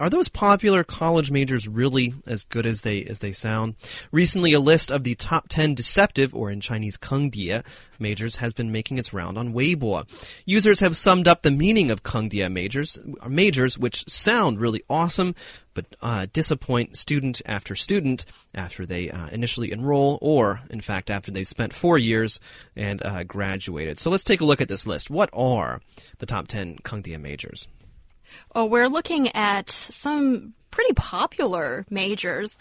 Are those popular college majors really as good as they as they sound? Recently, a list of the top 10 deceptive, or in Chinese kengdie, majors has been making its round on Weibo. Users have summed up the meaning of kengdie majors, majors which sound really awesome, but uh, disappoint student after student after they uh, initially enroll, or in fact after they've spent four years and uh, graduated. So let's take a look at this list. What are the top 10 Kengdie majors? Oh, we're looking at some pretty popular majors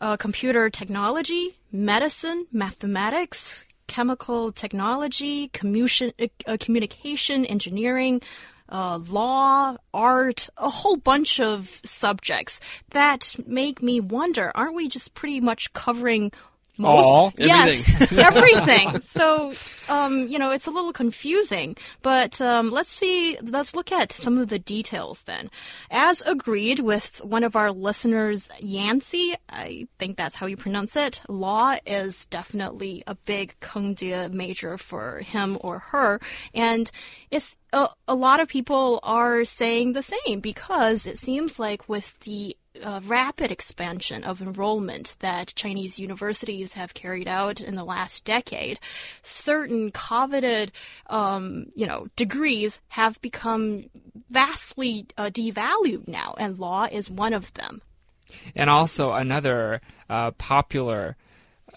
uh, computer technology, medicine, mathematics, chemical technology, communication, uh, communication engineering, uh, law, art, a whole bunch of subjects that make me wonder aren't we just pretty much covering most, All? yes, everything. So, um, you know, it's a little confusing. But um, let's see. Let's look at some of the details then. As agreed with one of our listeners, Yancy, I think that's how you pronounce it. Law is definitely a big 坑爹 major for him or her, and it's a, a lot of people are saying the same because it seems like with the uh, rapid expansion of enrollment that Chinese universities have carried out in the last decade, certain coveted, um, you know, degrees have become vastly uh, devalued now, and law is one of them. And also another uh, popular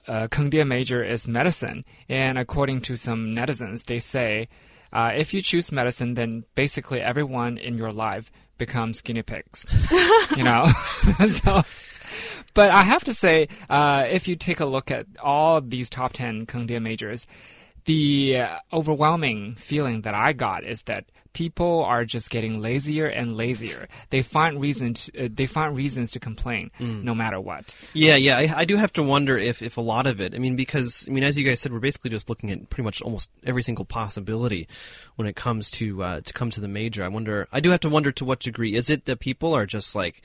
uh, 坑爹 major is medicine. And according to some netizens, they say uh, if you choose medicine, then basically everyone in your life becomes guinea pigs. you know? so, but I have to say, uh, if you take a look at all these top 10 kung 坑爹 majors, the uh, overwhelming feeling that I got is that people are just getting lazier and lazier. They find reason to, uh, they find reasons to complain no matter what. Yeah, yeah. I, I do have to wonder if, if a lot of it, I mean, because, I mean, as you guys said, we're basically just looking at pretty much almost every single possibility when it comes to, uh, to come to the major. I wonder, I do have to wonder to what degree. Is it that people are just like,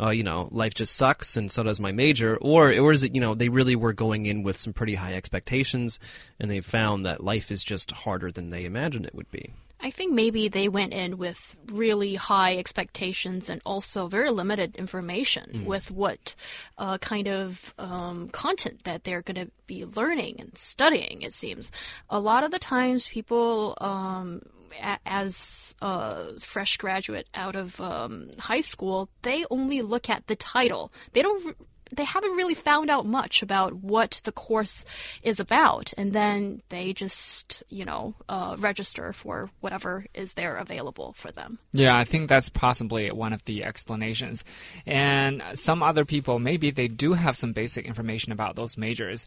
uh, you know, life just sucks and so does my major, or or is it, you know, they really were going in with some pretty high expectations and they found that life is just harder than they imagined it would be. I think maybe they went in with really high expectations and also very limited information with what uh, kind of um, content that they're going to be learning and studying, it seems. A lot of the times, people. Um, as a fresh graduate out of um, high school, they only look at the title. They don't. R- They haven't really found out much about what the course is about, and then they just, you know, uh, register for whatever is there available for them. Yeah, I think that's possibly one of the explanations. And some other people, maybe they do have some basic information about those majors,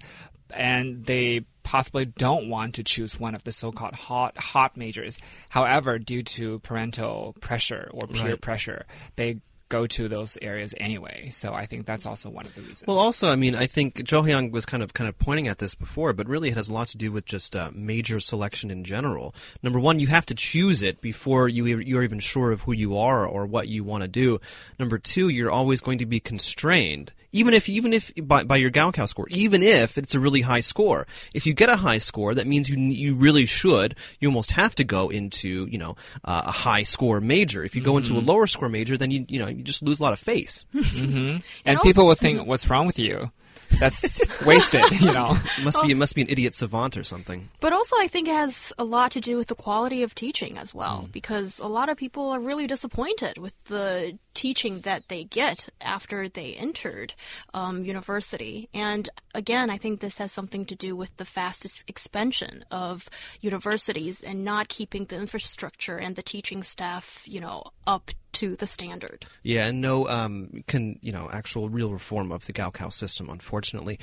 and they possibly don't want to choose one of the so-called hot hot majors. However, due to parental pressure or peer Right. pressure, they go to those areas anyway. So I think that's also one of the reasons. Well, also, I mean, I think Zhou Hyang was kind of kind of pointing at this before, but really it has a lot to do with just uh, major selection in general. Number one, you have to choose it before you you're even sure of who you are or what you want to do. Number two, you're always going to be constrained, even if even if by, by your Gaokao score, even if it's a really high score. If you get a high score, that means you you really should. You almost have to go into you know uh, a high score major. If you go into a lower score major, then you you know you just lose a lot of face. Mm-hmm. and also- people will think, "What's wrong with you? That's wasted." You know. It must be it must be an idiot savant or something. But also, I think it has a lot to do with the quality of teaching as well, because a lot of people are really disappointed with the teaching that they get after they entered um, university. And again, I think this has something to do with the fastest expansion of universities and not keeping the infrastructure and the teaching staff, you know, up to the standard. Yeah, and no, um, can you know actual real reform of the Gaokao system, unfortunately.